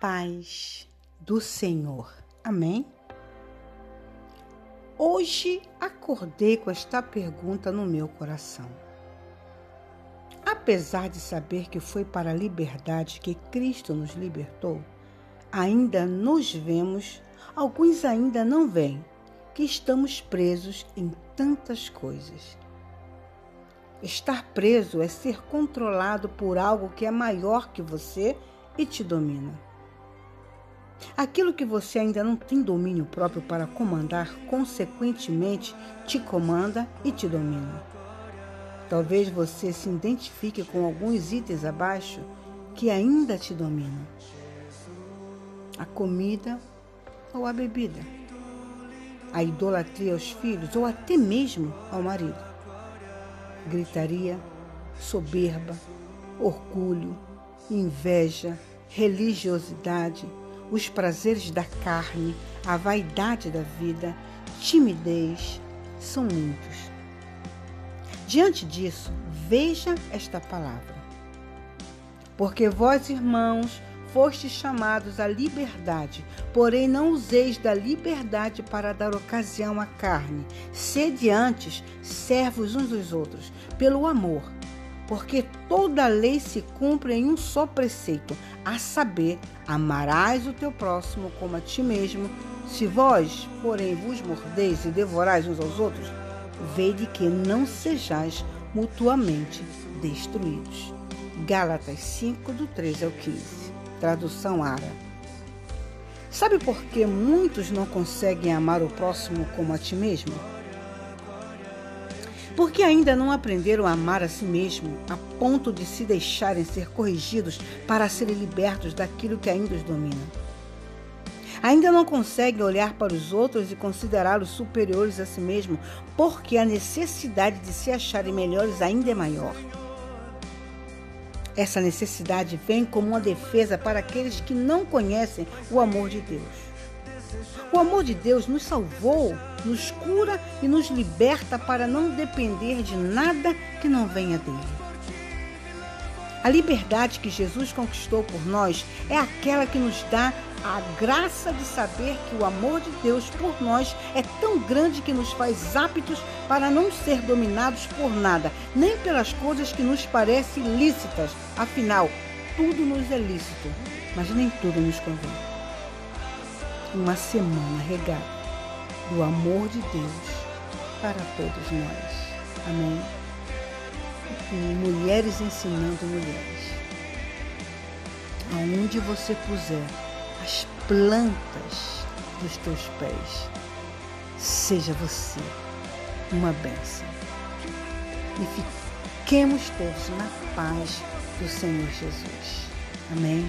paz do Senhor. Amém? Hoje acordei com esta pergunta no meu coração. Apesar de saber que foi para a liberdade que Cristo nos libertou, ainda nos vemos, alguns ainda não veem, que estamos presos em tantas coisas. Estar preso é ser controlado por algo que é maior que você e te domina. Aquilo que você ainda não tem domínio próprio para comandar, consequentemente, te comanda e te domina. Talvez você se identifique com alguns itens abaixo que ainda te dominam: a comida ou a bebida, a idolatria aos filhos ou até mesmo ao marido, gritaria, soberba, orgulho, inveja, religiosidade, os prazeres da carne, a vaidade da vida, timidez, são muitos. Diante disso, veja esta palavra. Porque vós, irmãos, fostes chamados à liberdade, porém não useis da liberdade para dar ocasião à carne. Sede antes servos uns dos outros, pelo amor porque toda lei se cumpre em um só preceito, a saber, amarás o teu próximo como a ti mesmo. Se vós, porém, vos mordeis e devorais uns aos outros, vede que não sejais mutuamente destruídos. Gálatas 5, do 13 ao 15. Tradução Ara. Sabe por que muitos não conseguem amar o próximo como a ti mesmo? Porque ainda não aprenderam a amar a si mesmo a ponto de se deixarem ser corrigidos para serem libertos daquilo que ainda os domina. Ainda não conseguem olhar para os outros e considerá-los superiores a si mesmo, porque a necessidade de se acharem melhores ainda é maior. Essa necessidade vem como uma defesa para aqueles que não conhecem o amor de Deus. O amor de Deus nos salvou, nos cura e nos liberta para não depender de nada que não venha dele. A liberdade que Jesus conquistou por nós é aquela que nos dá a graça de saber que o amor de Deus por nós é tão grande que nos faz aptos para não ser dominados por nada, nem pelas coisas que nos parecem lícitas. Afinal, tudo nos é lícito, mas nem tudo nos convém uma semana regada do amor de Deus para todos nós. Amém? E mulheres ensinando mulheres. Aonde você puser as plantas dos teus pés, seja você uma bênção. E fiquemos todos na paz do Senhor Jesus. Amém?